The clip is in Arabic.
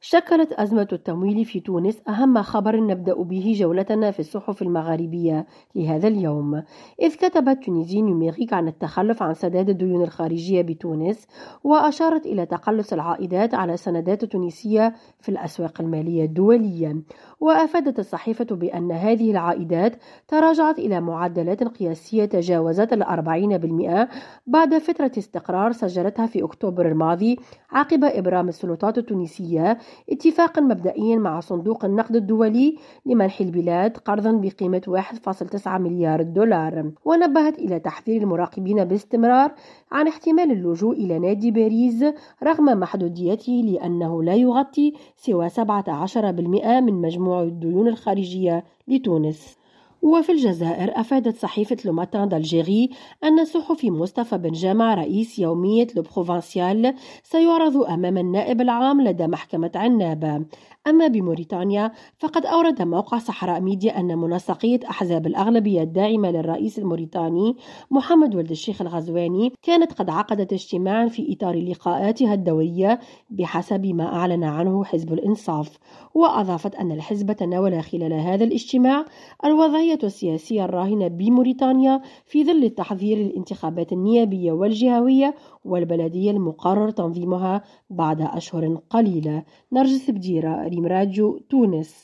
شكلت أزمة التمويل في تونس أهم خبر نبدأ به جولتنا في الصحف المغاربية لهذا اليوم. إذ كتبت تونيزي نيوميريك عن التخلف عن سداد الديون الخارجية بتونس وأشارت إلى تقلص العائدات على سندات تونسية في الأسواق المالية الدولية. وأفادت الصحيفة بأن هذه العائدات تراجعت إلى معدلات قياسية تجاوزت الأربعين بالمئة بعد فترة استقرار سجلتها في أكتوبر الماضي عقب إبرام السلطات التونسية اتفاقا مبدئيا مع صندوق النقد الدولي لمنح البلاد قرضا بقيمة 1.9 مليار دولار. ونبهت إلى تحذير المراقبين باستمرار عن احتمال اللجوء إلى نادي باريس رغم محدوديته لأنه لا يغطي سوى 17% من مجموع الديون الخارجية لتونس. وفي الجزائر أفادت صحيفة لوماتان دالجيري أن صحفي مصطفى بن جامع رئيس يومية لو سيعرض أمام النائب العام لدى محكمة عنابة أما بموريتانيا فقد أورد موقع صحراء ميديا أن منسقية أحزاب الأغلبية الداعمة للرئيس الموريتاني محمد ولد الشيخ الغزواني كانت قد عقدت اجتماعا في إطار لقاءاتها الدورية بحسب ما أعلن عنه حزب الإنصاف. وأضافت أن الحزب تناول خلال هذا الاجتماع الوضعية السياسية الراهنة بموريتانيا في ظل التحضير للانتخابات النيابية والجهوية والبلدية المقرر تنظيمها بعد أشهر قليلة. نرجس بديرة ريم راديو تونس